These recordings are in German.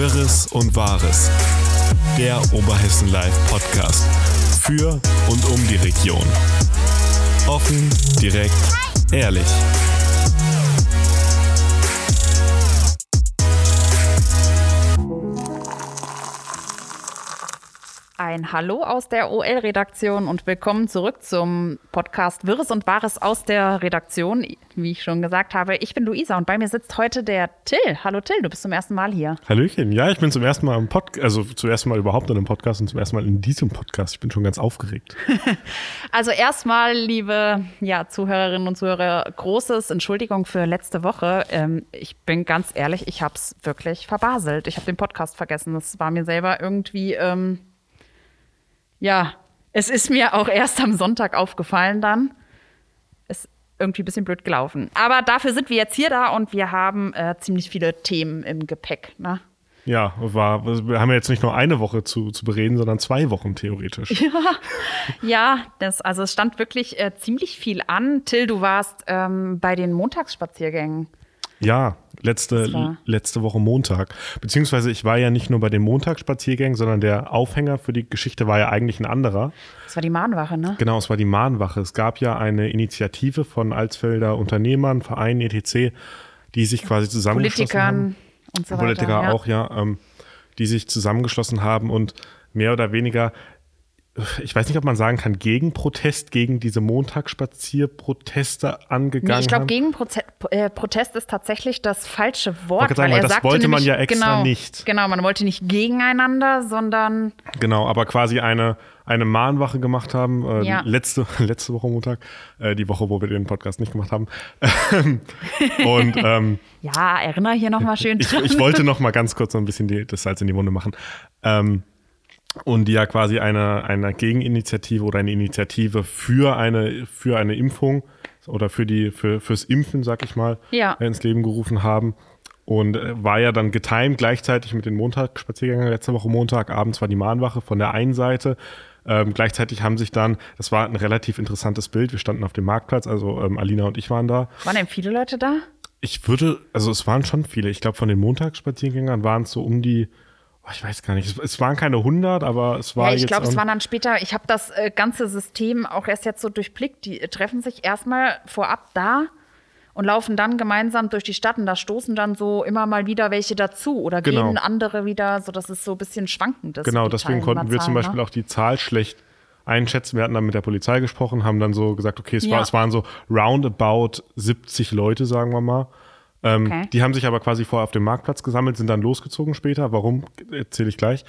Wirres und Wahres. Der Oberhessen Live Podcast. Für und um die Region. Offen, direkt, ehrlich. Ein Hallo aus der OL-Redaktion und willkommen zurück zum Podcast Wirres und Wahres aus der Redaktion. Wie ich schon gesagt habe, ich bin Luisa und bei mir sitzt heute der Till. Hallo Till, du bist zum ersten Mal hier. Hallöchen, ja, ich bin zum ersten Mal im Podcast, also zum ersten Mal überhaupt in einem Podcast und zum ersten Mal in diesem Podcast. Ich bin schon ganz aufgeregt. also erstmal, liebe ja, Zuhörerinnen und Zuhörer, großes Entschuldigung für letzte Woche. Ähm, ich bin ganz ehrlich, ich habe es wirklich verbaselt. Ich habe den Podcast vergessen. Das war mir selber irgendwie... Ähm, ja, es ist mir auch erst am Sonntag aufgefallen dann. Ist irgendwie ein bisschen blöd gelaufen. Aber dafür sind wir jetzt hier da und wir haben äh, ziemlich viele Themen im Gepäck. Ne? Ja, war, wir haben ja jetzt nicht nur eine Woche zu, zu bereden, sondern zwei Wochen theoretisch. Ja, ja das, also es stand wirklich äh, ziemlich viel an. Till, du warst ähm, bei den Montagsspaziergängen. Ja, letzte, letzte Woche Montag. Beziehungsweise ich war ja nicht nur bei den Montagsspaziergängen, sondern der Aufhänger für die Geschichte war ja eigentlich ein anderer. Es war die Mahnwache, ne? Genau, es war die Mahnwache. Es gab ja eine Initiative von Alsfelder Unternehmern, Vereinen, etc., die sich quasi zusammengeschlossen Politikern haben. und so weiter. Politiker ja. auch, ja. Ähm, die sich zusammengeschlossen haben und mehr oder weniger ich weiß nicht, ob man sagen kann, Gegenprotest gegen diese Montagsspazierproteste angegangen nee, ich glaube, Gegenprotest äh, ist tatsächlich das falsche Wort. Sagen, weil, das wollte man ja extra genau, nicht. Genau, man wollte nicht gegeneinander, sondern. Genau, aber quasi eine, eine Mahnwache gemacht haben. Äh, ja. letzte, letzte Woche Montag, äh, die Woche, wo wir den Podcast nicht gemacht haben. Und ähm, ja, erinnere hier nochmal schön. Ich, ich, wollte noch mal ganz kurz so ein bisschen die, das Salz in die Wunde machen. Ähm, und die ja quasi eine, eine Gegeninitiative oder eine Initiative für eine, für eine Impfung oder für die, für, fürs Impfen, sag ich mal, ja. ins Leben gerufen haben. Und äh, war ja dann getimt gleichzeitig mit den Montagsspaziergängen letzte Woche Montag. Abends war die Mahnwache von der einen Seite. Ähm, gleichzeitig haben sich dann, das war ein relativ interessantes Bild, wir standen auf dem Marktplatz, also ähm, Alina und ich waren da. Waren denn viele Leute da? Ich würde, also es waren schon viele. Ich glaube, von den Montagsspaziergängern waren es so um die ich weiß gar nicht. Es, waren keine 100, aber es war. Ja, ich glaube, es waren dann später. Ich habe das äh, ganze System auch erst jetzt so durchblickt. Die äh, treffen sich erstmal vorab da und laufen dann gemeinsam durch die Stadt und da stoßen dann so immer mal wieder welche dazu oder genau. gehen andere wieder, so dass es so ein bisschen schwankend ist. Genau, deswegen konnten wir zum Beispiel ne? auch die Zahl schlecht einschätzen. Wir hatten dann mit der Polizei gesprochen, haben dann so gesagt, okay, es, ja. war, es waren so roundabout 70 Leute, sagen wir mal. Ähm, okay. Die haben sich aber quasi vorher auf dem Marktplatz gesammelt, sind dann losgezogen später. Warum, erzähle ich gleich.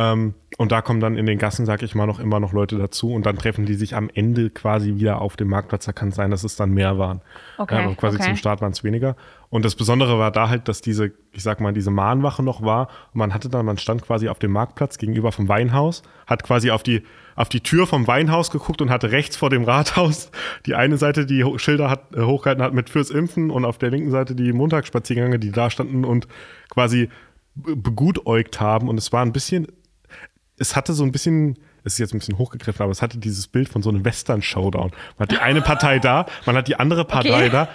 Ähm, und da kommen dann in den Gassen, sag ich mal, noch immer noch Leute dazu und dann treffen die sich am Ende quasi wieder auf dem Marktplatz. Da kann es sein, dass es dann mehr waren. Okay, ähm, quasi okay. zum Start waren es weniger. Und das Besondere war da halt, dass diese, ich sag mal, diese Mahnwache noch war. Und man hatte dann, man stand quasi auf dem Marktplatz gegenüber vom Weinhaus, hat quasi auf die, auf die Tür vom Weinhaus geguckt und hatte rechts vor dem Rathaus die eine Seite, die Schilder hat, äh, hochgehalten hat mit fürs Impfen und auf der linken Seite die Montagsspaziergänge, die da standen und quasi begutäugt haben. Und es war ein bisschen es hatte so ein bisschen, es ist jetzt ein bisschen hochgegriffen, aber es hatte dieses Bild von so einem Western-Showdown. Man hat die eine Partei da, man hat die andere Partei okay. da.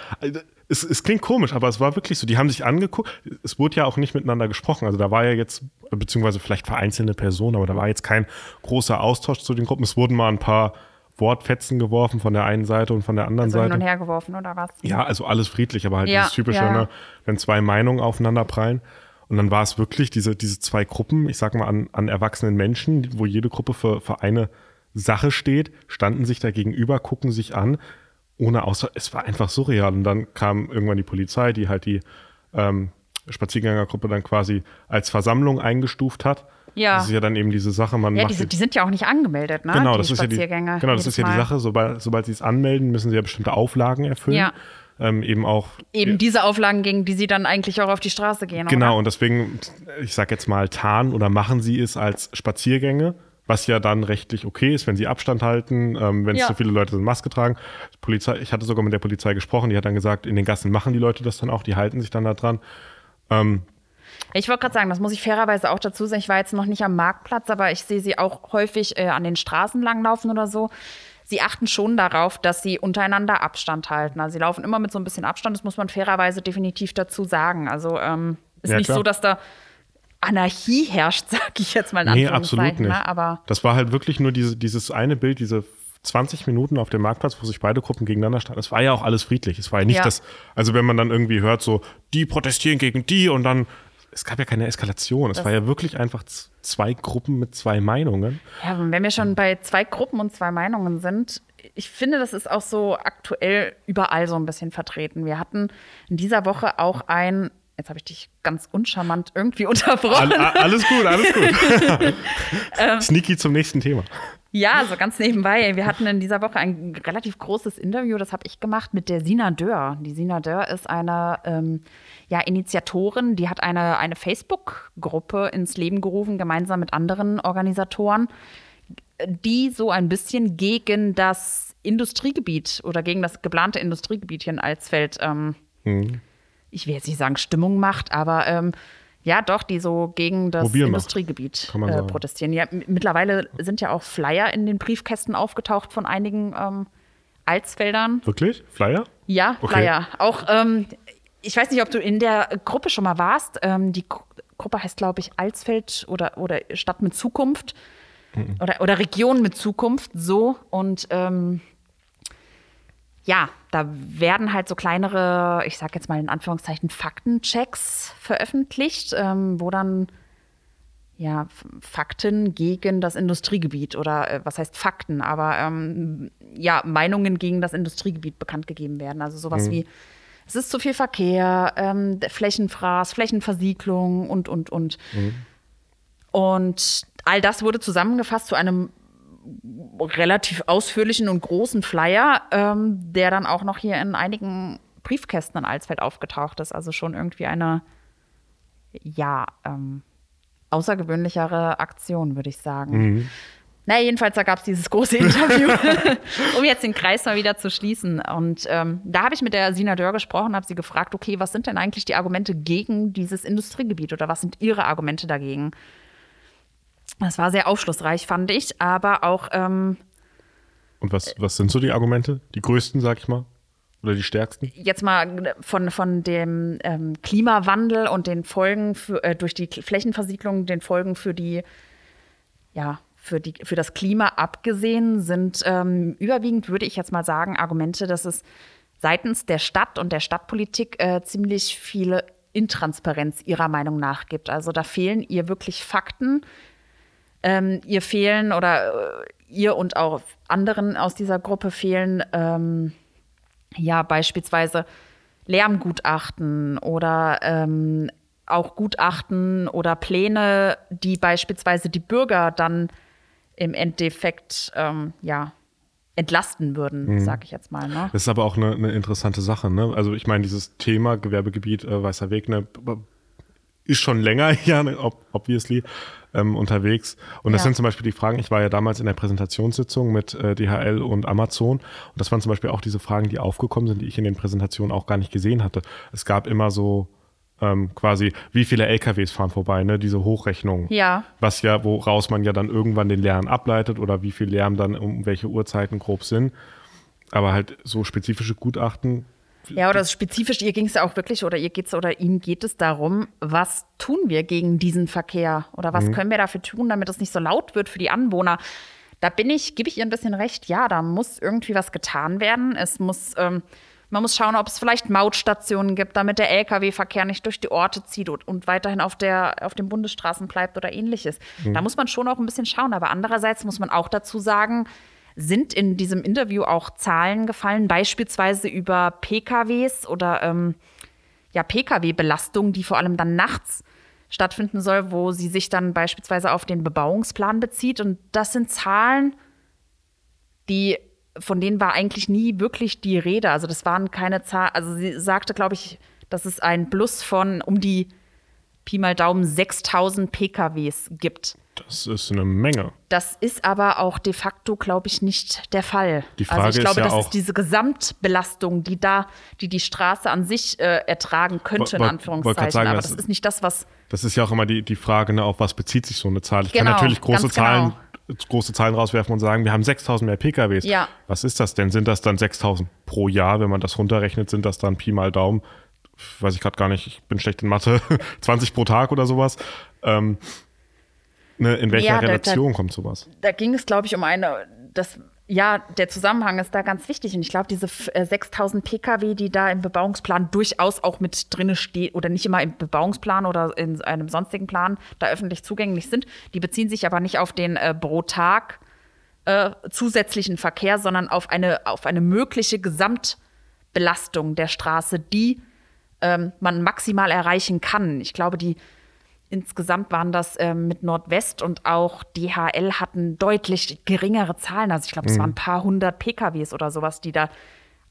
Es, es, klingt komisch, aber es war wirklich so. Die haben sich angeguckt. Es wurde ja auch nicht miteinander gesprochen. Also da war ja jetzt, beziehungsweise vielleicht vereinzelte Personen, aber da war jetzt kein großer Austausch zu den Gruppen. Es wurden mal ein paar Wortfetzen geworfen von der einen Seite und von der anderen also Seite. Hin und her geworfen oder was? Ja, also alles friedlich, aber halt ja, dieses typische, ja. ne, wenn zwei Meinungen aufeinander prallen. Und dann war es wirklich diese, diese zwei Gruppen, ich sag mal, an, an erwachsenen Menschen, wo jede Gruppe für, für eine Sache steht, standen sich da gegenüber, gucken sich an, ohne Außer. Es war einfach surreal. Und dann kam irgendwann die Polizei, die halt die ähm, Spaziergängergruppe dann quasi als Versammlung eingestuft hat. Ja. Das ist ja dann eben diese Sache, man ja, macht die, die sind ja auch nicht angemeldet, ne? Genau, die das ist ja die, genau, das ist ja die Sache. Sobald, sobald sie es anmelden, müssen sie ja bestimmte Auflagen erfüllen. Ja ähm, eben auch. Eben diese Auflagen, gegen die sie dann eigentlich auch auf die Straße gehen. Genau, oder? und deswegen, ich sag jetzt mal, tarnen oder machen sie es als Spaziergänge, was ja dann rechtlich okay ist, wenn sie Abstand halten, ähm, wenn es Ja. zu viele Leute sind, Maske tragen. Polizei, ich hatte sogar mit der Polizei gesprochen, die hat dann gesagt, in den Gassen machen die Leute das dann auch, die halten sich dann da dran. Ähm, Ich wollte gerade sagen, das muss ich fairerweise auch dazu sagen. Ich war jetzt noch nicht am Marktplatz, aber ich sehe sie auch häufig äh, an den Straßen langlaufen oder so. Sie achten schon darauf, dass sie untereinander Abstand halten. Also sie laufen immer mit so ein bisschen Abstand. Das muss man fairerweise definitiv dazu sagen. Also ähm, ist Ja, nicht klar. so, dass da Anarchie herrscht, sag ich jetzt mal in Nee, absolut nicht. Ne? Aber Das war halt wirklich nur diese, dieses eine Bild, diese 20 Minuten auf dem Marktplatz, wo sich beide Gruppen gegeneinander standen. Es war ja auch alles friedlich. Es war ja nicht Ja. das, also wenn man dann irgendwie hört, so, die protestieren gegen die und dann, es gab ja keine Eskalation. Es war ja wirklich einfach zwei Gruppen mit zwei Meinungen. Ja, wenn wir schon bei zwei Gruppen und zwei Meinungen sind, ich finde, das ist auch so aktuell überall so ein bisschen vertreten. Wir hatten in dieser Woche auch ein, jetzt habe ich dich ganz uncharmant irgendwie unterbrochen. All, alles gut, alles gut. Ähm. Sneaky zum nächsten Thema. Ja, so ganz nebenbei. Wir hatten in dieser Woche ein relativ großes Interview, das habe ich gemacht mit der Sina Dörr. Die Sina Dörr ist eine ähm, ja, Initiatorin, die hat eine, eine Facebook-Gruppe ins Leben gerufen, gemeinsam mit anderen Organisatoren, die so ein bisschen gegen das Industriegebiet oder gegen das geplante Industriegebiet hier in Alsfeld, ähm, Mhm. ich will jetzt nicht sagen Stimmung macht, aber ähm, ja, doch, die so gegen das Mobil Industriegebiet äh, protestieren. Ja, mittlerweile sind ja auch Flyer in den Briefkästen aufgetaucht von einigen ähm, Alsfeldern. Wirklich? Flyer? Ja, Okay. Flyer. Auch, ähm, ich weiß nicht, ob du in der Gruppe schon mal warst. Ähm, die Gru- Gruppe heißt, glaube ich, Alsfeld oder, oder Stadt mit Zukunft. Oder, oder Region mit Zukunft, so. Und ähm, ja, da werden halt so kleinere, ich sag jetzt mal in Anführungszeichen, Faktenchecks veröffentlicht, ähm, wo dann ja, Fakten gegen das Industriegebiet oder äh, was heißt Fakten, aber ähm, ja, Meinungen gegen das Industriegebiet bekannt gegeben werden. Also sowas wie, es ist zu viel Verkehr, ähm, Flächenfraß, Flächenversiegelung und, und, und. Und all das wurde zusammengefasst zu einem relativ ausführlichen und großen Flyer, ähm, der dann auch noch hier in einigen Briefkästen in Alsfeld aufgetaucht ist. Also schon irgendwie eine, ja, ähm, außergewöhnlichere Aktion, würde ich sagen. Na, jedenfalls, da gab es dieses große Interview, um jetzt den Kreis mal wieder zu schließen. Und ähm, da habe ich mit der Sina Dörr gesprochen, habe sie gefragt, okay, was sind denn eigentlich die Argumente gegen dieses Industriegebiet oder was sind ihre Argumente dagegen? Das war sehr aufschlussreich, fand ich, aber auch ähm, Und was, was sind so die Argumente? Die größten, sag ich mal? Oder die stärksten? jetzt mal von, von dem ähm, Klimawandel und den Folgen für, äh, durch die Flächenversiegelung, den Folgen für die, ja, für, die, für das Klima abgesehen, sind ähm, überwiegend, würde ich jetzt mal sagen, Argumente, dass es seitens der Stadt und der Stadtpolitik äh, ziemlich viele Intransparenz ihrer Meinung nach gibt. Also da fehlen ihr wirklich Fakten. Ähm, ihr fehlen oder äh, ihr und auch anderen aus dieser Gruppe fehlen ähm, ja beispielsweise Lärmgutachten oder ähm, auch Gutachten oder Pläne, die beispielsweise die Bürger dann im Endeffekt ähm, ja entlasten würden, sag ich jetzt mal. Ne? Das ist aber auch eine, eine interessante Sache. Ne? Also ich meine, dieses Thema Gewerbegebiet äh, Weißer Weg ne, ist schon länger ja, ne, ob, obviously, ähm, unterwegs. Und das Ja. sind zum Beispiel die Fragen, ich war ja damals in der Präsentationssitzung mit äh, DHL und Amazon. Und das waren zum Beispiel auch diese Fragen, die aufgekommen sind, die ich in den Präsentationen auch gar nicht gesehen hatte. Es gab immer so ähm, quasi, wie viele LKWs fahren vorbei, ne? diese Hochrechnung. Ja. Was ja, woraus man ja dann irgendwann den Lärm ableitet oder wie viel Lärm dann um welche Uhrzeiten grob sind. Aber halt so spezifische Gutachten. Ja, oder spezifisch, ihr ging es ja auch wirklich, oder ihr geht's oder Ihnen geht es darum, was tun wir gegen diesen Verkehr? Oder was können wir dafür tun, damit es nicht so laut wird für die Anwohner? Da bin ich, gebe ich ihr ein bisschen recht, ja, da muss irgendwie was getan werden. Es muss, ähm, man muss schauen, ob es vielleicht Mautstationen gibt, damit der Lkw-Verkehr nicht durch die Orte zieht und, und weiterhin auf, der, auf den Bundesstraßen bleibt oder ähnliches. Da muss man schon auch ein bisschen schauen. Aber andererseits muss man auch dazu sagen, sind in diesem Interview auch Zahlen gefallen, beispielsweise über PKWs oder ähm, ja, Pkw-Belastung, die vor allem dann nachts stattfinden soll, wo sie sich dann beispielsweise auf den Bebauungsplan bezieht. Und das sind Zahlen, die von denen war eigentlich nie wirklich die Rede. Also das waren keine Zahlen, also sie sagte, glaube ich, dass es ein Plus von um die Pi mal Daumen 6000 PKWs gibt. Das ist eine Menge. Das ist aber auch de facto, glaube ich, nicht der Fall. Die Frage also ich glaube, ist ja das auch- ist diese Gesamtbelastung, die da, die die Straße an sich äh, ertragen könnte, in Anführungszeichen. sagen, aber das- das ist nicht das, was Das ist ja auch immer die, die Frage, ne, auf was bezieht sich so eine Zahl. Ich kann Genau, natürlich große Zahlen, große Zahlen rauswerfen und sagen, wir haben 6000 mehr PKWs. Ja. Was ist das denn? Sind das dann 6000 pro Jahr? Wenn man das runterrechnet, sind das dann Pi mal Daumen weiß ich gerade gar nicht, ich bin schlecht in Mathe, 20 pro Tag oder sowas. Ähm, ne, in welcher Ja, da- Relation da- kommt sowas? Da ging es, glaube ich, um eine, das, ja, der Zusammenhang ist da ganz wichtig. Und ich glaube, diese f- äh, 6000 Pkw, die da im Bebauungsplan durchaus auch mit drinne stehen oder nicht immer im Bebauungsplan oder in einem sonstigen Plan da öffentlich zugänglich sind, die beziehen sich aber nicht auf den äh, pro Tag äh, zusätzlichen Verkehr, sondern auf eine, auf eine mögliche Gesamtbelastung der Straße, die ähm, man maximal erreichen kann. Ich glaube, die insgesamt waren das ähm, mit Nordwest und auch DHL hatten deutlich geringere Zahlen. Also ich glaube, es waren ein paar hundert PKWs oder sowas, die da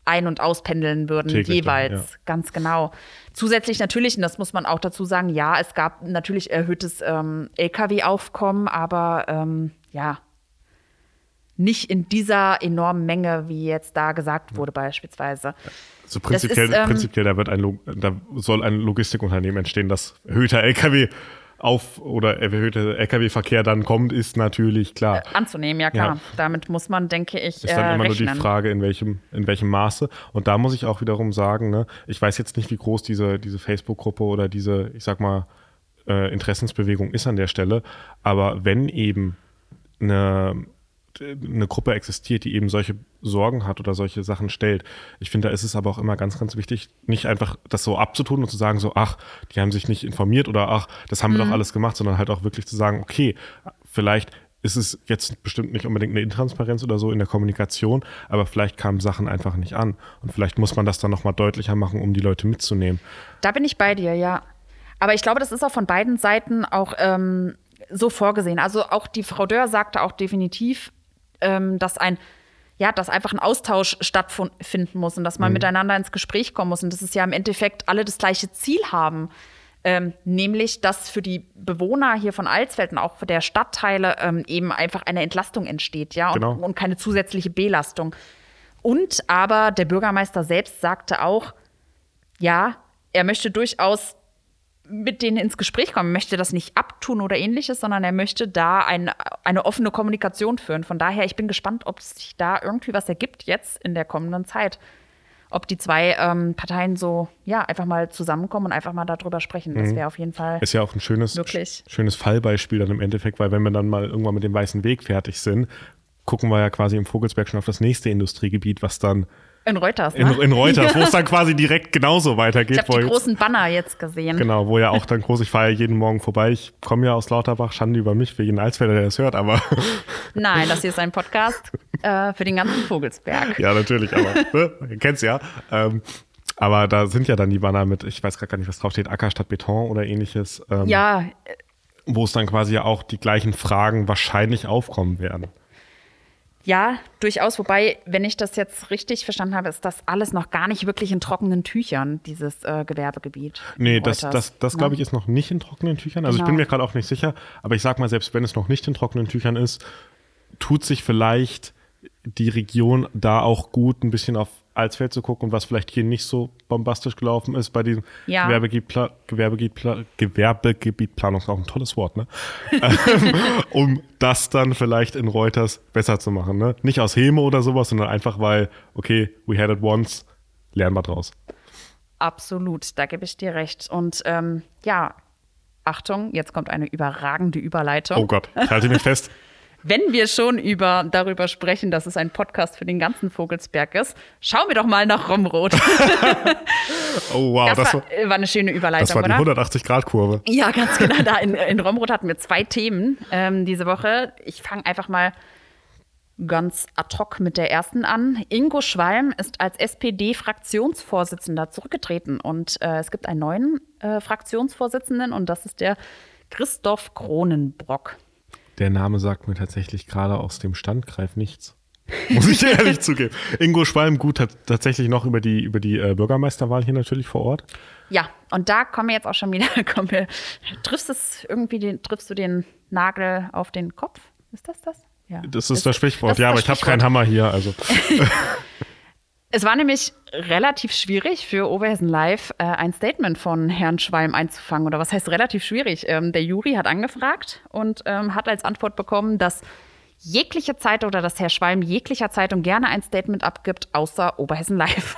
ein- und auspendeln würden, Täglich dann, jeweils. ja. Ganz genau. Zusätzlich natürlich, und das muss man auch dazu sagen, ja, es gab natürlich erhöhtes ähm, Lkw-Aufkommen, aber ähm, ja, nicht in dieser enormen Menge, wie jetzt da gesagt wurde, beispielsweise. Also prinzipiell, ist, ähm, prinzipiell da wird ein da soll ein Logistikunternehmen entstehen, das erhöhter LKW auf oder erhöhter LKW-Verkehr dann kommt, ist natürlich klar. Anzunehmen, ja klar. Ja. Damit muss man, denke ich, Ist äh, dann immer rechnen. nur die Frage, in welchem, in welchem Maße. Und da muss ich auch wiederum sagen, ne, ich weiß jetzt nicht, wie groß diese, diese Facebook-Gruppe oder diese, ich sag mal, äh, Interessensbewegung ist an der Stelle. Aber wenn eben eine, eine Gruppe existiert, die eben solche Sorgen hat oder solche Sachen stellt. Ich finde, da ist es aber auch immer ganz, ganz wichtig, nicht einfach das so abzutun und zu sagen, so, ach, die haben sich nicht informiert oder ach, das haben wir doch alles gemacht, sondern halt auch wirklich zu sagen, okay, vielleicht ist es jetzt bestimmt nicht unbedingt eine Intransparenz oder so in der Kommunikation, aber vielleicht kamen Sachen einfach nicht an. Und vielleicht muss man das dann nochmal deutlicher machen, um die Leute mitzunehmen. Da bin ich bei dir, ja. Aber ich glaube, das ist auch von beiden Seiten auch ähm, so vorgesehen. Also auch die Frau Dörr sagte auch definitiv, ähm, dass ein ja, dass einfach ein Austausch stattfinden muss und dass man miteinander ins Gespräch kommen muss und dass es ja im Endeffekt alle das gleiche Ziel haben. Ähm, nämlich, dass für die Bewohner hier von Alsfeld und auch für der Stadtteile ähm, eben einfach eine Entlastung entsteht, ja, und, Genau. und keine zusätzliche Belastung. Und aber der Bürgermeister selbst sagte auch, ja, er möchte durchaus mit denen ins Gespräch kommen, Er möchte das nicht abtun oder ähnliches, sondern er möchte da ein, eine offene Kommunikation führen. Von daher, ich bin gespannt, ob sich da irgendwie was ergibt jetzt in der kommenden Zeit. Ob die zwei ähm, Parteien so, ja, einfach mal zusammenkommen und einfach mal darüber sprechen. Das wäre auf jeden Fall. Ist ja auch ein schönes, Wirklich. schönes Fallbeispiel dann im Endeffekt, weil wenn wir dann mal irgendwann mit dem Weißen Weg fertig sind, gucken wir ja quasi im Vogelsberg schon auf das nächste Industriegebiet, was dann In Reuters, in, ne? in Reuters, wo es dann quasi direkt genauso weitergeht. Ich habe die großen Banner jetzt gesehen. Genau, wo ja auch dann groß, ich fahre ja jeden Morgen vorbei. Ich komme ja aus Lauterbach, Schande über mich, für jeden Alsfelder, der das hört, aber Nein, das hier ist ein Podcast äh, für den ganzen Vogelsberg. ja, natürlich, aber ne, ihr kennt's ja. Ähm, aber da sind ja dann die Banner mit, ich weiß gerade gar nicht, was draufsteht, Acker statt Beton oder ähnliches, ähm, Ja, wo es dann quasi ja auch die gleichen Fragen wahrscheinlich aufkommen werden. Ja, durchaus. Wobei, wenn ich das jetzt richtig verstanden habe, ist das alles noch gar nicht wirklich in trockenen Tüchern, dieses äh, Gewerbegebiet. Nee, das, das, das ne? glaube ich, ist noch nicht in trockenen Tüchern. Also ich bin Genau. mir gerade auch nicht sicher, aber ich sag mal, selbst wenn es noch nicht in trockenen Tüchern ist, tut sich vielleicht die Region da auch gut, ein bisschen auf Alsfeld zu gucken, was vielleicht hier nicht so bombastisch gelaufen ist bei diesem Ja. Gewerbegebietpla Gewerbegebietpla Gewerbegebietplanung, ist auch ein tolles Wort, ne? Ähm, um das dann vielleicht in Reuters besser zu machen, ne? Nicht aus Häme oder sowas, sondern einfach weil, okay, we had it once, lernen wir draus. Absolut, da gebe ich dir recht. Und ähm, ja, Achtung, jetzt kommt eine überragende Überleitung. Oh Gott, ich halte mich fest. Wenn wir schon über, darüber sprechen, dass es ein Podcast für den ganzen Vogelsberg ist, schauen wir doch mal nach Romrod. Oh wow, Das, das, war, war, eine schöne Überleitung, das war die oder? 180-Grad-Kurve. Ja, ganz genau. Da in, in Romrod hatten wir zwei Themen ähm, diese Woche. Ich fange einfach mal ganz ad hoc mit der ersten an. Ingo Schwalm ist als SPD-Fraktionsvorsitzender zurückgetreten und äh, es gibt einen neuen äh, Fraktionsvorsitzenden und das ist der Christoph Kronenbrock. Der Name sagt mir tatsächlich gerade aus dem Standgreif nichts. Muss ich ehrlich zugeben. Ingo Schwalm, gut, hat tatsächlich noch über die, über die äh, Bürgermeisterwahl hier natürlich vor Ort. Ja, und da kommen wir jetzt auch schon wieder. Kommen wir, triffst es irgendwie den, triffst du den Nagel auf den Kopf? Ist das das? Ja. Das ist das Sprichwort. das ja, aber das ich habe keinen Hammer hier. Also Es war nämlich relativ schwierig für Oberhessen Live äh, ein Statement von Herrn Schwalm einzufangen. Oder was heißt relativ schwierig? Ähm, der Juri hat angefragt und ähm, hat als Antwort bekommen, dass jegliche Zeitung oder dass Herr Schwalm jeglicher Zeitung gerne ein Statement abgibt, außer Oberhessen Live.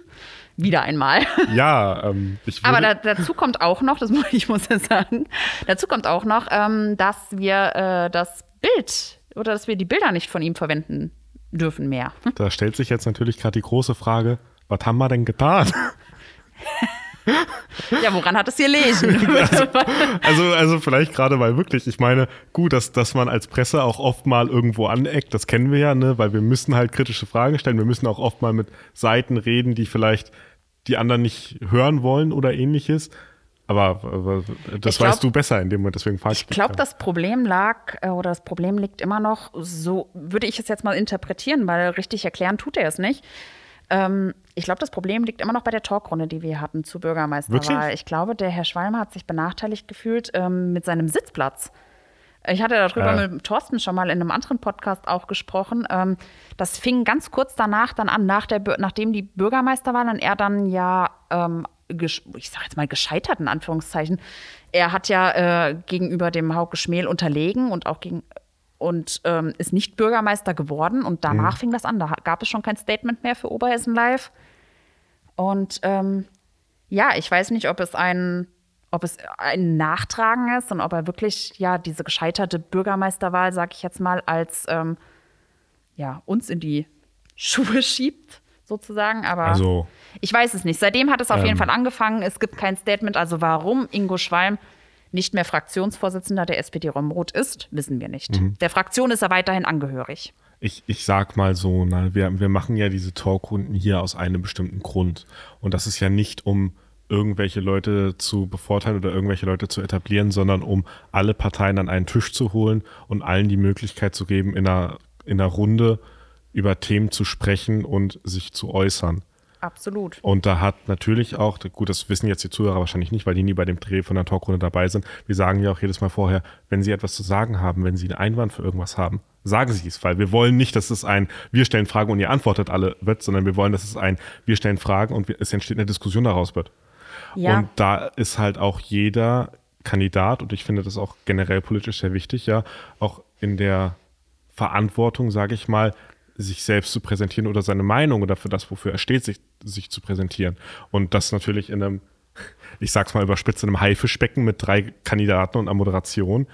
Wieder einmal. Ja, ähm, ich Aber würde, da, dazu kommt auch noch, das muss ich muss ja sagen, dazu kommt auch noch, ähm, dass wir äh, das Bild oder dass wir die Bilder nicht von ihm verwenden dürfen mehr. da stellt sich jetzt natürlich gerade die große Frage, was haben wir denn getan? Ja, woran hat es hier lesen? Also, also vielleicht gerade weil wirklich, ich meine, gut, dass, dass man als Presse auch oft mal irgendwo aneckt, das kennen wir ja, ne? weil wir müssen halt kritische Fragen stellen, wir müssen auch oft mal mit Seiten reden, die vielleicht die anderen nicht hören wollen oder ähnliches. Aber, aber das Ich glaub- weißt du besser in dem Moment, deswegen frage ich Ich glaube, das Problem lag äh, oder das Problem liegt immer noch, so würde ich es jetzt mal interpretieren, weil richtig erklären tut er es nicht. Ähm, ich glaube, das Problem liegt immer noch bei der Talkrunde, die wir hatten zur Bürgermeisterwahl. Wirklich? Ich glaube, der Herr Schwalm hat sich benachteiligt gefühlt ähm, mit seinem Sitzplatz. Ich hatte darüber Ja. mit Thorsten schon mal in einem anderen Podcast auch gesprochen. Ähm, das fing ganz kurz danach dann an, nach der, nachdem die Bürgermeisterwahl und er dann ja, ähm, ich sag jetzt mal gescheitert in Anführungszeichen. Er hat ja äh, gegenüber dem Hauke Schmähl unterlegen und auch gegen und ähm, ist nicht Bürgermeister geworden. Und danach fing das an. Da gab es schon kein Statement mehr für Oberhessen Live. Und ähm, ja, ich weiß nicht, ob es ein, ob es ein Nachtragen ist und ob er wirklich ja diese gescheiterte Bürgermeisterwahl, sag ich jetzt mal, als ähm, ja uns in die Schuhe schiebt, sozusagen. Aber Also- ich weiß es nicht. Seitdem hat es auf Ähm. jeden Fall angefangen. Es gibt kein Statement. Also warum Ingo Schwalm nicht mehr Fraktionsvorsitzender der SPD Romrot ist, wissen wir nicht. Mhm. Der Fraktion ist er weiterhin angehörig. Ich, ich sag mal so, na, wir, wir machen ja diese Talkrunden hier aus einem bestimmten Grund. Und das ist ja nicht, um irgendwelche Leute zu bevorteilen oder irgendwelche Leute zu etablieren, sondern um alle Parteien an einen Tisch zu holen und allen die Möglichkeit zu geben, in einer, in einer Runde über Themen zu sprechen und sich zu äußern. Absolut. Und da hat natürlich auch, gut, das wissen jetzt die Zuhörer wahrscheinlich nicht, weil die nie bei dem Dreh von der Talkrunde dabei sind. Wir sagen ja auch jedes Mal vorher, wenn Sie etwas zu sagen haben, wenn Sie einen Einwand für irgendwas haben, sagen Sie es, weil wir wollen nicht, dass es ein Wir stellen Fragen und ihr antwortet alle wird, sondern wir wollen, dass es ein Wir stellen Fragen und es entsteht eine Diskussion daraus wird. Ja. Und da ist halt auch jeder Kandidat, und ich finde das auch generell politisch sehr wichtig, ja, auch in der Verantwortung, sage ich mal, sich selbst zu präsentieren oder seine Meinung oder für das, wofür er steht, sich, sich zu präsentieren. Und das natürlich in einem, ich sag's mal überspitzt, in einem Haifischbecken mit drei Kandidaten und einer Moderation.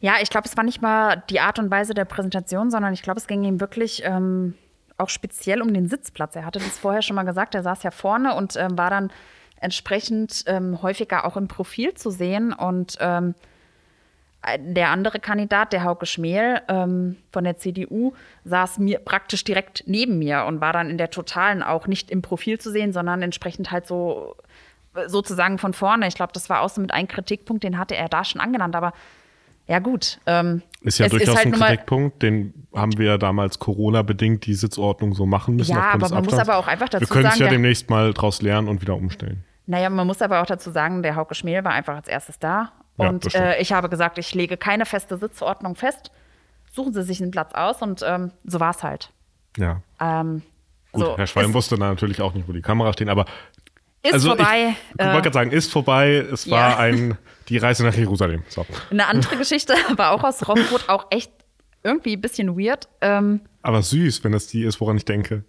Ja, ich glaube, es war nicht mal die Art und Weise der Präsentation, sondern ich glaube, es ging ihm wirklich ähm, auch speziell um den Sitzplatz. Er hatte das vorher schon mal gesagt, er saß ja vorne und ähm, war dann entsprechend ähm, häufiger auch im Profil zu sehen. Und ähm, der andere Kandidat, der Hauke Schmähl ähm, von der CDU, saß mir praktisch direkt neben mir und war dann in der Totalen auch nicht im Profil zu sehen, sondern entsprechend halt so äh, sozusagen von vorne. Ich glaube, das war auch so mit einem Kritikpunkt, den hatte er da schon angenannt. Aber ja, gut. Ähm, Ist ja durchaus halt ein Kritikpunkt, den haben wir ja damals Corona-bedingt die Sitzordnung so machen müssen. Ja, aber man muss aber auch einfach dazu Wir können es sagen, ja demnächst mal draus lernen und wieder umstellen. Naja, man muss aber auch dazu sagen, der Hauke Schmähl war einfach als erstes da. Ja, und stimmt. äh, ich habe gesagt, ich lege keine feste Sitzordnung fest. Suchen Sie sich einen Platz aus und ähm, so war es halt. Ja. Ähm, Gut, so, Herr Schwalm wusste dann natürlich auch nicht, wo die Kamera stehen, aber ist also vorbei. Ich, ich wollte äh, gerade sagen, ist vorbei. Es war ja. ein die Reise nach Jerusalem. So. eine andere Geschichte, aber auch aus Romrod, auch echt irgendwie ein bisschen weird. Ähm, Aber süß, wenn das die ist, woran ich denke.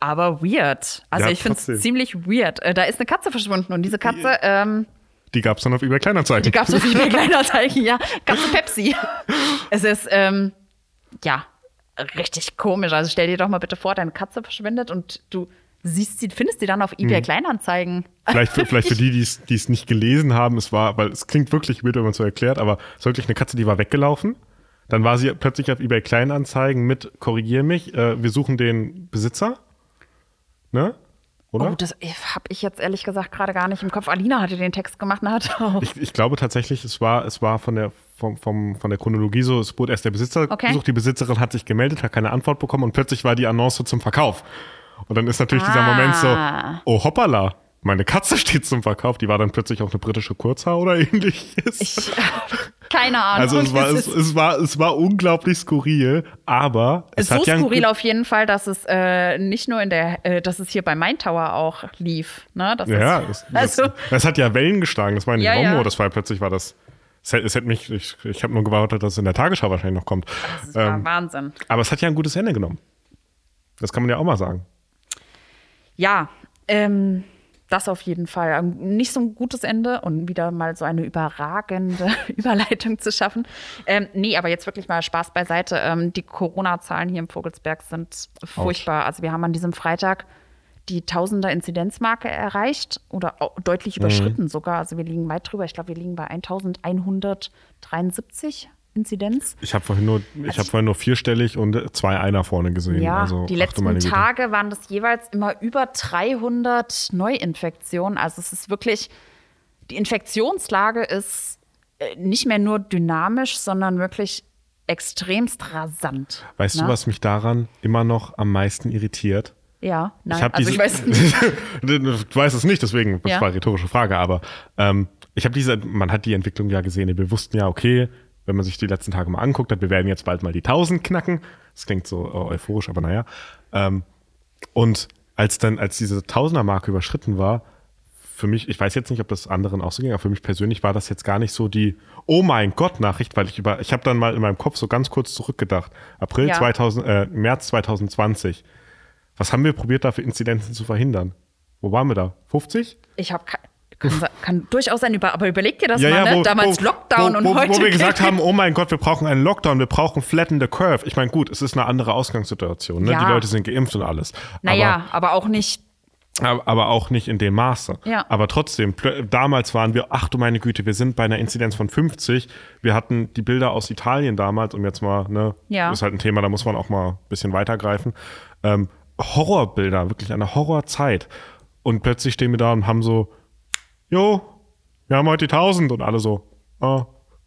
aber weird. Also Ja, ich finde es ziemlich weird. Äh, da ist eine Katze verschwunden und diese Katze, ähm, Die gab es dann auf eBay Kleinanzeigen. die gab es auf eBay Kleinanzeigen, ja. Katze Pepsi. es ist, ähm, ja, richtig komisch. Also stell dir doch mal bitte vor, deine Katze verschwindet und du siehst sie, findest sie dann auf eBay Kleinanzeigen. Vielleicht für, vielleicht für die, die es- nicht gelesen haben, es war, weil es klingt wirklich weird, wenn man es so erklärt, aber es war wirklich eine Katze, die war weggelaufen. Dann war sie plötzlich auf eBay Kleinanzeigen mit, korrigier mich, äh, wir suchen den Besitzer. Ne? Oder? Oh, das habe ich jetzt ehrlich gesagt gerade gar nicht im Kopf. Alina hatte den Text gemacht und hat auch. Ich, ich glaube tatsächlich, es war, es war von der, vom, vom, von der Chronologie so, es wurde erst der Besitzer Okay. gesucht, die Besitzerin hat sich gemeldet, hat keine Antwort bekommen und plötzlich war die Annonce zum Verkauf. Und dann ist natürlich dieser Moment so, Ah. oh hoppala, meine Katze steht zum Verkauf. Die war dann plötzlich auch eine britische Kurzhaar oder ähnliches. Ich, keine Ahnung. also es war, Es es, war, es war unglaublich skurril, aber es so hat ja skurril auf jeden Fall, dass es äh, nicht nur in der, äh, dass es hier bei Main Tower auch lief. Ne? Das Ja, ist, es, also, das, das hat ja Wellen geschlagen. Das war in Ja, Rombo, ja. das war plötzlich war das. Es hätte, es hätte mich, ich, ich habe nur gewartet, dass es in der Tagesschau wahrscheinlich noch kommt. das war Ähm, Wahnsinn. aber es hat ja ein gutes Ende genommen. Das kann man ja auch mal sagen. Ja, ähm, das auf jeden Fall. Ähm, Nicht so ein gutes Ende und wieder mal so eine überragende Überleitung zu schaffen. Ähm, nee, aber jetzt wirklich mal Spaß beiseite. Ähm, die Corona-Zahlen hier im Vogelsberg sind furchtbar. Also wir haben an diesem Freitag die Tausender Inzidenzmarke erreicht oder deutlich überschritten sogar. Also wir liegen weit drüber. Ich glaube, wir liegen bei 1173 Inzidenz. Ich habe vorhin, nur- ich hab vorhin nur vierstellig und zwei Einer vorne gesehen. Ja, also, die letzten. Tage waren das jeweils immer über 300 Neuinfektionen. Also es ist wirklich, die Infektionslage ist äh, nicht mehr nur dynamisch, sondern wirklich extremst rasant. Weißt ne? du, was mich daran immer noch am meisten irritiert? Ja, nein, Ich hab also diese, ich weiß nicht. du weißt es nicht, deswegen, das Ja. war eine rhetorische Frage, aber ähm, ich habe diese, man hat die Entwicklung ja gesehen. Wir wussten ja, okay, wenn man sich die letzten Tage mal anguckt hat, wir werden jetzt bald mal die 1000 knacken. Das klingt so äh, euphorisch, aber naja. Ähm, und als dann, als diese Tausender-Marke überschritten war, für mich, ich weiß jetzt nicht, ob das anderen auch so ging, aber für mich persönlich war das jetzt gar nicht so die Oh mein Gott Nachricht, weil ich über, ich habe dann mal in meinem Kopf so ganz kurz zurückgedacht. April Ja. 2000, äh, März 2020. Was haben wir probiert, da für Inzidenzen zu verhindern? Wo waren wir da? 50? Ich habe kann, kann durchaus sein, aber überleg dir das mal, ne? Damals Lockdown wo, und wo, heute. Wo wir gesagt haben, oh mein Gott, wir brauchen einen Lockdown, wir brauchen flatten the curve. Ich meine, gut, es ist eine andere Ausgangssituation. Ne? Ja. Die Leute sind geimpft und alles. naja, aber auch nicht. Aber, aber auch nicht in dem Maße. Ja. Aber trotzdem, damals waren wir, ach du meine Güte, wir sind bei einer Inzidenz von 50. Wir hatten die Bilder aus Italien damals, um jetzt mal, ne, Ja. ist halt ein Thema, da muss man auch mal ein bisschen weitergreifen. Ähm, Horrorbilder, wirklich eine Horrorzeit. Und plötzlich stehen wir da und haben so, jo, wir haben heute die 1000 und alle so. Es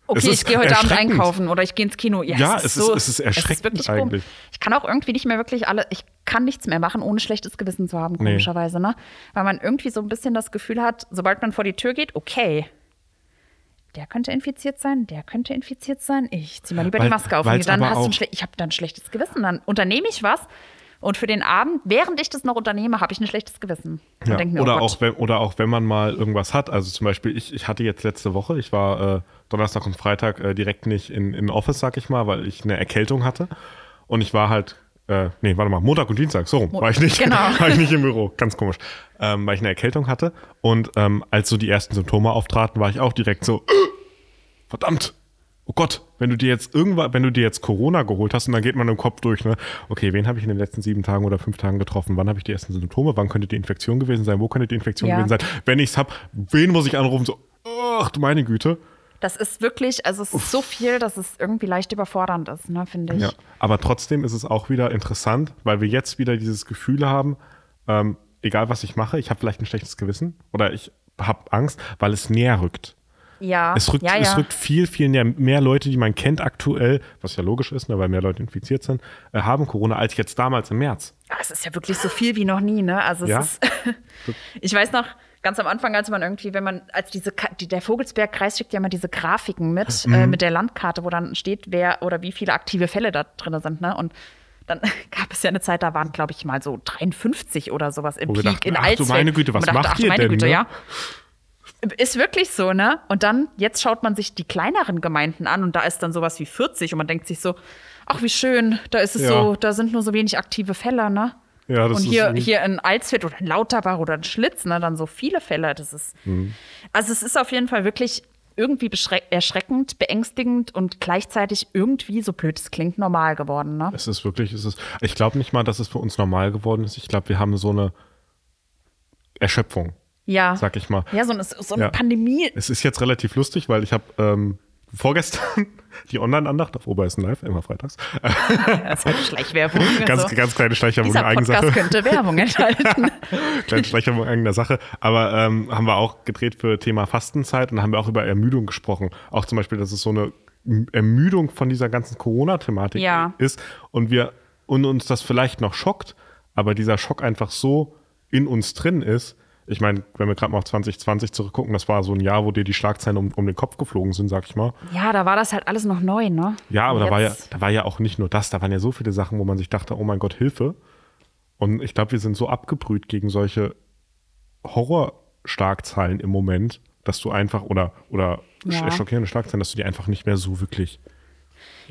Okay, ist ich gehe heute Abend einkaufen oder ich gehe ins Kino. Ja, Ja, es ist, es ist- so, es ist erschreckend wirklich eigentlich. komisch. Ich kann auch irgendwie nicht mehr wirklich alle, ich kann nichts mehr machen, ohne schlechtes Gewissen zu haben, Nee. komischerweise, ne? Weil man irgendwie so ein bisschen das Gefühl hat, sobald man vor die Tür geht, okay, der könnte infiziert sein, der könnte infiziert sein, ich zieh mal lieber Weil- die Maske auf. Und dann hast du ein schle ich habe dann schlechtes Gewissen. Dann unternehme ich was und für den Abend, während ich das noch unternehme, habe ich ein schlechtes Gewissen. Ja, mir, oder, oh auch, wenn, oder auch wenn man mal irgendwas hat. Also zum Beispiel, ich, ich hatte jetzt letzte Woche, ich war äh, Donnerstag und Freitag äh, direkt nicht in, in Office, sag ich mal, weil ich eine Erkältung hatte. Und ich war halt, äh, nee, warte mal, Montag und Dienstag, so rum, war ich nicht, genau. war ich nicht im Büro, ganz komisch. Ähm, weil ich eine Erkältung hatte. Und ähm, als so die ersten Symptome auftraten, war ich auch direkt so, verdammt, oh Gott, wenn du dir jetzt irgendwann, wenn du dir jetzt Corona geholt hast und dann geht man im Kopf durch, ne, okay, wen habe ich in den letzten sieben Tagen oder fünf Tagen getroffen? Wann habe ich die ersten Symptome? Wann könnte die Infektion gewesen sein? Wo könnte die Infektion Ja. gewesen sein? Wenn ich es habe, wen muss ich anrufen? So, ach du meine Güte. Das ist wirklich, also es ist so viel, dass es irgendwie leicht überfordernd ist, ne, finde ich. Ja. Aber trotzdem ist es auch wieder interessant, weil wir jetzt wieder dieses Gefühl haben, ähm, egal was ich mache, ich habe vielleicht ein schlechtes Gewissen oder ich habe Angst, weil es näher rückt. Ja, Es rückt, ja, ja. es rückt viel, viel. Mehr Leute, die man kennt aktuell, was ja logisch ist, ne, weil mehr Leute infiziert sind, äh, haben Corona als jetzt damals im März. Ja, es ist ja wirklich so viel wie noch nie, ne? Also es Ja. ist. ich weiß noch, ganz am Anfang, als man irgendwie, wenn man, als diese der Vogelsberg-Kreis schickt ja immer diese Grafiken mit, Mhm. äh, mit der Landkarte, wo dann steht, wer oder wie viele aktive Fälle da drin sind, ne? Und dann gab es ja eine Zeit, da waren, glaube ich, mal so 53 oder sowas im Peak dachten, in ach du meine Güte, was dachte, macht ach du ihr meine denn, Güte, ne? ja. Ist wirklich so, ne? Und dann, jetzt schaut man sich die kleineren Gemeinden an und da ist dann sowas wie 40 und man denkt sich so, ach wie schön, da ist es Ja. so, da sind nur so wenig aktive Fälle, ne? Ja, das und ist hier, irgendwie- hier in Alsfeld oder in Lauterbach oder in Schlitz, ne, dann so viele Fälle. Das ist. Mhm. Also es ist auf jeden Fall wirklich irgendwie erschreckend, beängstigend und gleichzeitig irgendwie, so blöd es klingt, normal geworden. Ne? Es ist wirklich, es ist, ich glaube nicht mal, dass es für uns normal geworden ist. Ich glaube, wir haben so eine Erschöpfung, Ja. sag ich mal. Ja, so eine, so eine Ja. Pandemie. Es ist jetzt relativ lustig, weil ich habe ähm, vorgestern die Online-Andacht auf Oberhessen Live, immer freitags. Das ist halt Schleichwerbung. ganz, also. ganz kleine Schleichwerbung Dieser in Podcast Eigensache. könnte Werbung enthalten. Kleine Schleichwerbung in eigener Sache. Aber ähm, haben wir auch gedreht für Thema Fastenzeit und haben wir auch über Ermüdung gesprochen. Auch zum Beispiel, dass es so eine Ermüdung von dieser ganzen Corona-Thematik Ja. ist und wir und uns das vielleicht noch schockt, aber dieser Schock einfach so in uns drin ist. Ich meine, wenn wir gerade mal auf 2020 zurückgucken, das war so ein Jahr, wo dir die Schlagzeilen um, um den Kopf geflogen sind, sag ich mal. Ja, da war das halt alles noch neu, ne? Ja, aber da war ja, da war ja auch nicht nur das, da waren ja so viele Sachen, wo man sich dachte, oh mein Gott, Hilfe. Und ich glaube, wir sind so abgebrüht gegen solche Horrorstarkzahlen im Moment, dass du einfach, oder, oder Ja. schockierende Schlagzeilen, dass du die einfach nicht mehr so wirklich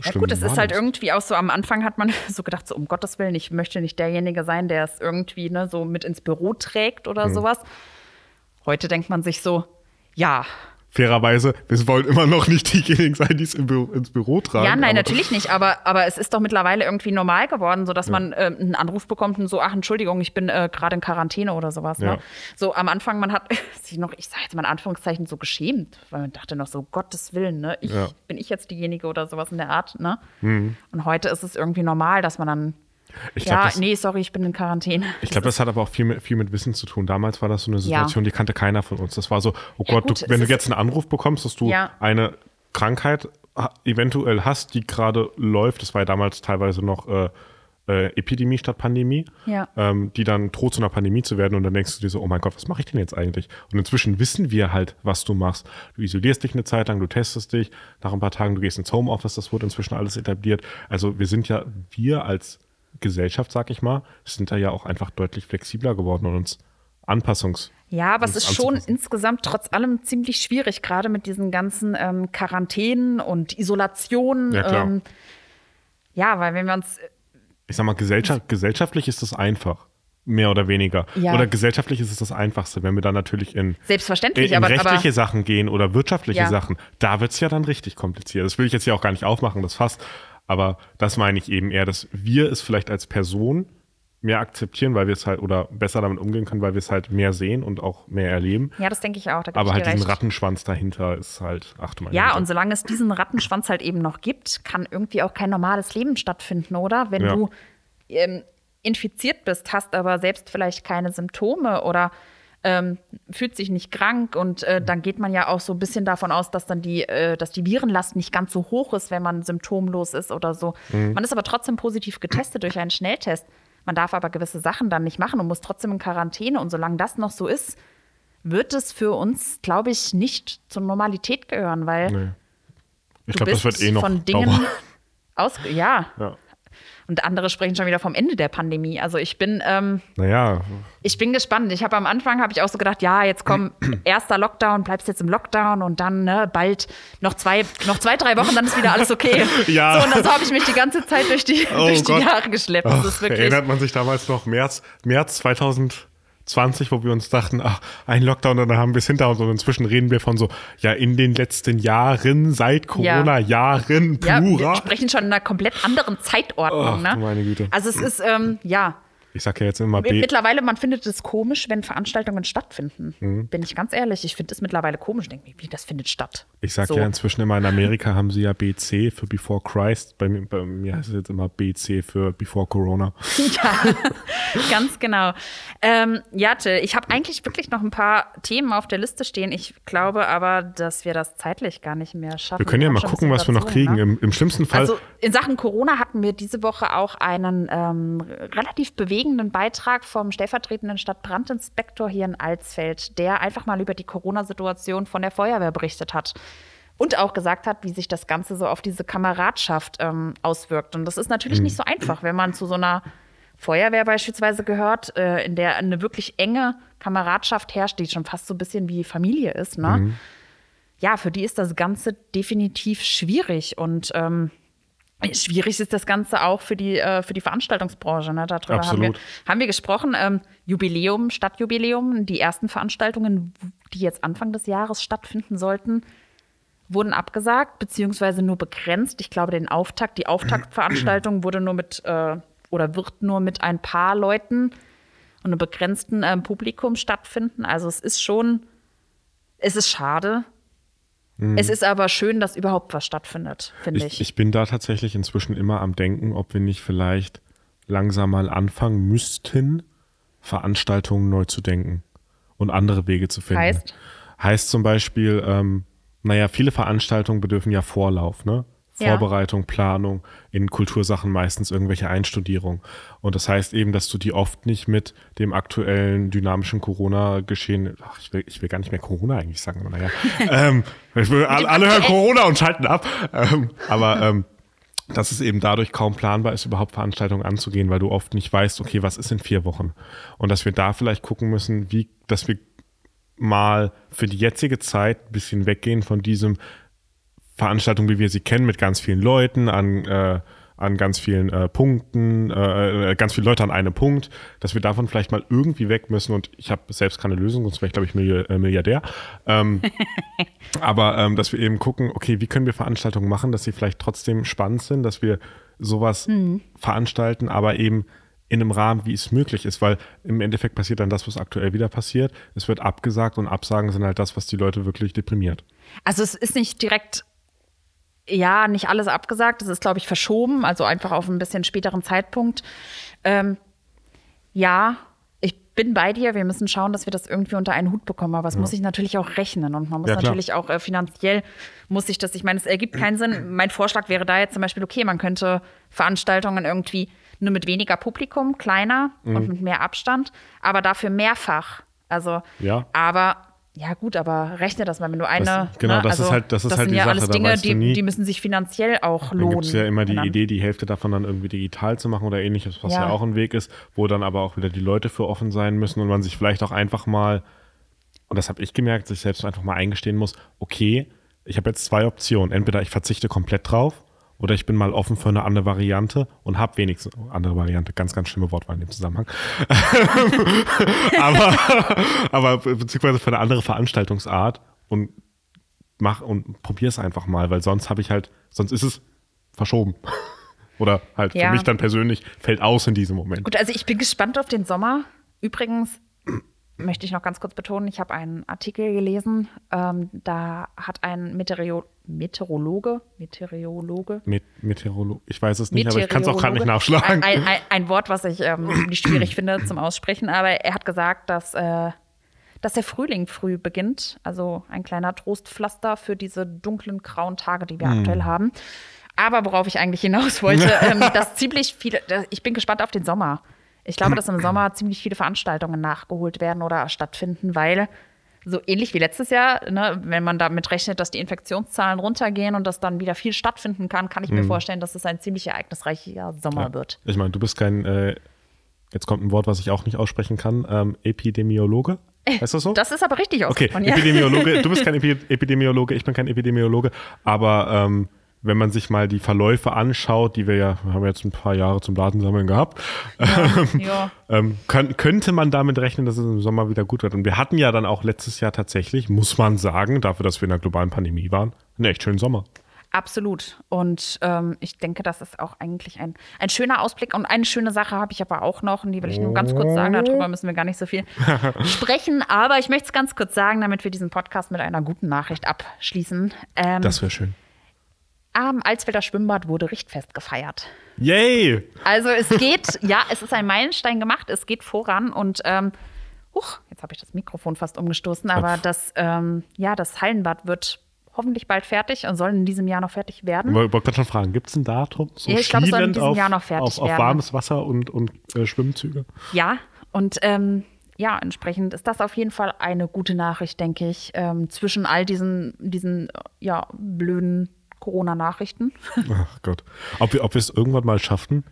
Ja gut, es ist halt irgendwie auch so, am Anfang hat man so gedacht, so um Gottes Willen, ich möchte nicht derjenige sein, der es irgendwie ne, so mit ins Büro trägt oder mhm. sowas. Heute denkt man sich so, ja, fairerweise, wir wollen immer noch nicht diejenigen sein, die es im Büro, ins Büro tragen. Ja, nein, natürlich nicht, aber, aber es ist doch mittlerweile irgendwie normal geworden, sodass ja. man äh, einen Anruf bekommt und so, ach, Entschuldigung, ich bin äh, gerade in Quarantäne oder sowas. Ne? Ja. So am Anfang, man hat sich noch, ich sage jetzt mal in Anführungszeichen, so geschämt, weil man dachte noch so, Gottes Willen, ne? Ich, ja. bin ich jetzt diejenige oder sowas in der Art, ne? Mhm. Und heute ist es irgendwie normal, dass man dann ich glaub, ja, das, nee, sorry, ich bin in Quarantäne. Ich glaube, das hat aber auch viel mit, viel mit Wissen zu tun. Damals war das so eine Situation, ja. die kannte keiner von uns. Das war so, oh ja, Gott, gut, du, wenn du jetzt einen Anruf bekommst, dass du ja. eine Krankheit eventuell hast, die gerade läuft, das war ja damals teilweise noch äh, äh, Epidemie statt Pandemie, ja. ähm, die dann droht zu einer Pandemie zu werden und dann denkst du dir so, oh mein Gott, was mache ich denn jetzt eigentlich? Und inzwischen wissen wir halt, was du machst. Du isolierst dich eine Zeit lang, du testest dich, nach ein paar Tagen du gehst ins Homeoffice, das wurde inzwischen alles etabliert. Also wir sind ja, wir als Gesellschaft, sag ich mal, sind da ja auch einfach deutlich flexibler geworden und uns Anpassungs. Ja, aber es ist schon insgesamt trotz allem ziemlich schwierig, gerade mit diesen ganzen ähm, Quarantänen und Isolationen. Ja, klar. Ähm, ja, weil wenn wir uns. Ich sag mal, gesellschaft, gesellschaftlich ist das einfach. Mehr oder weniger. Ja. Oder gesellschaftlich ist es das Einfachste, wenn wir dann natürlich in, Selbstverständlich, in, in aber, rechtliche aber, Sachen gehen oder wirtschaftliche ja. Sachen. Da wird es ja dann richtig kompliziert. Das will ich jetzt ja auch gar nicht aufmachen, das Fass. Aber das meine ich eben eher, dass wir es vielleicht als Person mehr akzeptieren, weil wir es halt oder besser damit umgehen können, weil wir es halt mehr sehen und auch mehr erleben. Ja, das denke ich auch. Aber halt diesen recht. Rattenschwanz dahinter ist halt, achte mal. Ja, hinter. und solange es diesen Rattenschwanz halt eben noch gibt, kann irgendwie auch kein normales Leben stattfinden, oder? Wenn ja. du ähm, infiziert bist, hast aber selbst vielleicht keine Symptome oder ähm, fühlt sich nicht krank und äh, dann geht man ja auch so ein bisschen davon aus, dass dann die, äh, dass die Virenlast nicht ganz so hoch ist, wenn man symptomlos ist oder so. Mhm. Man ist aber trotzdem positiv getestet durch einen Schnelltest. Man darf aber gewisse Sachen dann nicht machen und muss trotzdem in Quarantäne. Und solange das noch so ist, wird es für uns, glaube ich, nicht zur Normalität gehören, weil nee. ich glaube, das wird eh noch von Dingen aus, ja. ja. Und andere sprechen schon wieder vom Ende der Pandemie. Also ich bin, ähm, naja. ich bin gespannt. Ich habe am Anfang habe ich auch so gedacht, ja, jetzt komm, erster Lockdown, bleibst jetzt im Lockdown und dann ne, bald noch zwei, noch zwei, drei Wochen, dann ist wieder alles okay. ja. So, und dann so habe ich mich die ganze Zeit durch die, oh durch die Jahre geschleppt. Wirklich, erinnert man sich damals noch März, März 2000 20, wo wir uns dachten, ach, ein Lockdown und dann haben wir es hinter uns. Und inzwischen reden wir von so, ja, in den letzten Jahren, seit Corona, ja. Jahren, plural. Ja, wir sprechen schon in einer komplett anderen Zeitordnung. Ach, ne? meine Güte. Also es ist, ähm, ja, ich sage ja jetzt immer B. Mittlerweile, man findet es komisch, wenn Veranstaltungen stattfinden. Mhm. Bin ich ganz ehrlich. Ich finde es mittlerweile komisch. Denke mir, wie das findet statt. Ich sage so. ja inzwischen immer, in Amerika haben sie ja BC für Before Christ. Bei mir, bei mir heißt es jetzt immer BC für Before Corona. Ja, ganz genau. Ähm, Jate, ich habe eigentlich wirklich noch ein paar Themen auf der Liste stehen. Ich glaube aber, dass wir das zeitlich gar nicht mehr schaffen. Wir können ja mal gucken, was wir noch kriegen. Ne? Im, Im, schlimmsten Fall. Also in Sachen Corona hatten wir diese Woche auch einen ähm, relativ bewegten bewegenden Beitrag vom stellvertretenden Stadtbrandinspektor hier in Alsfeld, der einfach mal über die Corona-Situation von der Feuerwehr berichtet hat. Und auch gesagt hat, wie sich das Ganze so auf diese Kameradschaft ähm, auswirkt. Und das ist natürlich mhm. nicht so einfach, wenn man zu so einer Feuerwehr beispielsweise gehört, äh, in der eine wirklich enge Kameradschaft herrscht, die schon fast so ein bisschen wie Familie ist. Ne? Mhm. Ja, für die ist das Ganze definitiv schwierig. Und ähm, Schwierig ist das Ganze auch für die, äh, für die Veranstaltungsbranche. Ne? Darüber haben wir, haben wir gesprochen. Ähm, Jubiläum, Stadtjubiläum, die ersten Veranstaltungen, die jetzt Anfang des Jahres stattfinden sollten, wurden abgesagt, beziehungsweise nur begrenzt. Ich glaube, den Auftakt, die Auftaktveranstaltung wurde nur mit äh, oder wird nur mit ein paar Leuten und einem begrenzten äh, Publikum stattfinden. Also es ist schon, es ist schade, Mhm. Es ist aber schön, dass überhaupt was stattfindet, finde ich, ich. Ich bin da tatsächlich inzwischen immer am Denken, ob wir nicht vielleicht langsam mal anfangen müssten, Veranstaltungen neu zu denken und andere Wege zu finden. Heißt? Heißt zum Beispiel, ähm, naja, viele Veranstaltungen bedürfen ja Vorlauf, ne? Vorbereitung. Planung, in Kultursachen meistens irgendwelche Einstudierung. Und das heißt eben, dass du die oft nicht mit dem aktuellen dynamischen Corona-Geschehen, ich will, ich will gar nicht mehr Corona eigentlich sagen, aber naja, ähm, will, alle hören Corona und schalten ab. Ähm, aber ähm, dass es eben dadurch kaum planbar ist, überhaupt Veranstaltungen anzugehen, weil du oft nicht weißt, okay, was ist in vier Wochen? Und dass wir da vielleicht gucken müssen, wie, dass wir mal für die jetzige Zeit ein bisschen weggehen von diesem, Veranstaltung, wie wir sie kennen, mit ganz vielen Leuten, an, äh, an ganz vielen äh, Punkten, äh, äh, ganz viele Leute an einem Punkt, dass wir davon vielleicht mal irgendwie weg müssen. Und ich habe selbst keine Lösung, sonst wäre ich, glaube ich, äh, Milliardär. Ähm, aber ähm, dass wir eben gucken, okay, wie können wir Veranstaltungen machen, dass sie vielleicht trotzdem spannend sind, dass wir sowas veranstalten, aber eben in einem Rahmen, wie es möglich ist, weil im Endeffekt passiert dann das, was aktuell wieder passiert. Es wird abgesagt und Absagen sind halt das, was die Leute wirklich deprimiert. Also es ist nicht direkt, ja, nicht alles abgesagt. Es ist, glaube ich, verschoben, also einfach auf ein bisschen späteren Zeitpunkt. Ähm, ja, ich bin bei dir. Wir müssen schauen, dass wir das irgendwie unter einen Hut bekommen. Aber es muss sich natürlich auch rechnen und man muss Ja, natürlich auch äh, finanziell muss sich das. Ich meine, es ergibt keinen Sinn. Mein Vorschlag wäre da jetzt zum Beispiel, okay, man könnte Veranstaltungen irgendwie nur mit weniger Publikum, kleiner Mhm. und mit mehr Abstand, aber dafür mehrfach. Also, Ja. aber ja gut, aber rechne das mal, wenn du eine. Das- genau, ne, das ist also, halt- das ist das halt sind die ja Sache, alles Dinge, die, nie. die müssen sich finanziell auch Dann lohnen. gibt es ja immer die dann- Idee, die Hälfte davon dann irgendwie digital zu machen oder ähnliches, was ja. Ja. auch ein Weg ist, wo dann aber auch wieder die Leute für offen sein müssen und man sich vielleicht auch einfach mal, und das habe ich gemerkt, sich selbst einfach mal eingestehen muss, okay, ich habe jetzt zwei Optionen. Entweder ich verzichte komplett drauf oder ich bin mal offen für eine andere Variante und habe wenigstens andere Variante. Ganz, ganz schlimme Wortwahl in dem Zusammenhang. aber, aber beziehungsweise für eine andere Veranstaltungsart und mach und probier es einfach mal, weil sonst habe ich halt, sonst ist es verschoben. Oder halt Ja. für mich dann persönlich fällt aus in diesem Moment. Gut, also ich bin gespannt auf den Sommer. Übrigens möchte ich noch ganz kurz betonen, ich habe einen Artikel gelesen, ähm, da hat ein Meteoro Meteorologe, Meteorologe, Met Meteorolo ich weiß es nicht, aber ich kann es auch gerade nicht nachschlagen. Ein, ein, ein, Wort, was ich ähm, ziemlich schwierig finde zum Aussprechen, aber er hat gesagt, dass, äh, dass der Frühling früh beginnt. Also ein kleiner Trostpflaster für diese dunklen, grauen Tage, die wir Hm. aktuell haben. Aber worauf ich eigentlich hinaus wollte, ähm, dass ziemlich viele, ich bin gespannt auf den Sommer. Ich glaube, dass im Sommer ziemlich viele Veranstaltungen nachgeholt werden oder stattfinden, weil so ähnlich wie letztes Jahr, ne, wenn man damit rechnet, dass die Infektionszahlen runtergehen und dass dann wieder viel stattfinden kann, kann ich mir vorstellen, dass es ein ziemlich ereignisreicher Sommer. Ja. wird. Ich meine, du bist kein, äh, jetzt kommt ein Wort, was ich auch nicht aussprechen kann, ähm, Epidemiologe. Heißt das so? Das ist aber richtig Okay, ausgesprochen, ja. Epidemiologe, du bist kein Epi Epidemiologe, ich bin kein Epidemiologe, aber ähm, wenn man sich mal die Verläufe anschaut, die wir ja, wir haben jetzt ein paar Jahre zum Datensammeln gehabt, ja. ähm, kann, könnte man damit rechnen, dass es im Sommer wieder gut wird. Und wir hatten ja dann auch letztes Jahr tatsächlich, muss man sagen, dafür, dass wir in einer globalen Pandemie waren, einen echt schönen Sommer. Absolut. Und ähm, ich denke, das ist auch eigentlich ein, ein schöner Ausblick. Und eine schöne Sache habe ich aber auch noch, und die will ich nur ganz kurz sagen. Darüber müssen wir gar nicht so viel sprechen. Aber ich möchte es ganz kurz sagen, damit wir diesen Podcast mit einer guten Nachricht abschließen. Ähm, Das wäre schön. Am Alsfelder Schwimmbad wurde Richtfest gefeiert. Yay! Also es geht, ja, es ist ein Meilenstein gemacht, es geht voran und ähm, huch, jetzt habe ich das Mikrofon fast umgestoßen, aber das, ähm, ja, das Hallenbad wird hoffentlich bald fertig und soll in diesem Jahr noch fertig werden. Ich wollte gerade schon fragen, gibt es ein Datum? So Ja, ich glaube, es soll in diesem auf, Jahr noch fertig auf, auf werden. warmes Wasser und, und äh, Schwimmzüge. Ja, und ähm, ja, entsprechend ist das auf jeden Fall eine gute Nachricht, denke ich, ähm, zwischen all diesen, diesen ja, blöden Corona-Nachrichten. Ach Gott. Ob wir, ob wir es irgendwann mal schaffen,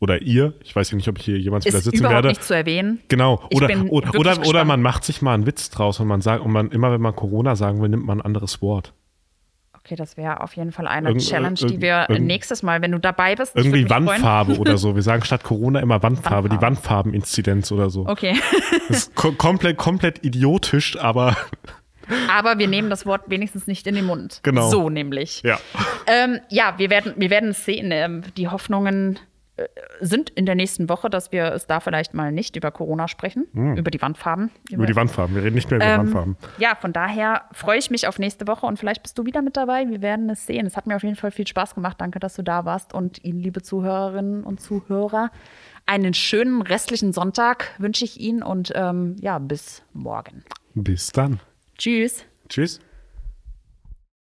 oder ihr, ich weiß ja nicht, ob ich hier jemals wieder Ist sitzen überhaupt werde. nicht zu erwähnen. Genau. Ich Oder, oder, oder, oder man macht sich mal einen Witz draus und man sagt, und man, immer wenn man Corona sagen will, nimmt man ein anderes Wort. Okay, das wäre auf jeden Fall eine Irgend- Challenge, die irgend- wir irgend- nächstes Mal, wenn du dabei bist. Irgendwie. Wandfarbe oder so. Wir sagen statt Corona immer Wandfarbe, die Wandfarbe. Wandfarbeninzidenz oder so. Okay. Das ist ko komplett, komplett idiotisch, aber Aber wir nehmen das Wort wenigstens nicht in den Mund. Genau. So nämlich. ja. Ähm, ja, wir werden, wir werden es sehen. Ähm, die Hoffnungen äh, sind in der nächsten Woche, dass wir es da vielleicht mal nicht über Corona sprechen, über die Wandfarben. Hm. Über die Wandfarben. Wir reden nicht mehr über Ähm, Wandfarben. Ja, von daher freue ich mich auf nächste Woche und vielleicht bist du wieder mit dabei. Wir werden es sehen. Es hat mir auf jeden Fall viel Spaß gemacht. Danke, dass du da warst und Ihnen, liebe Zuhörerinnen und Zuhörer, einen schönen restlichen Sonntag wünsche ich Ihnen und ähm, ja, bis morgen. Bis dann. Tschüss. Tschüss.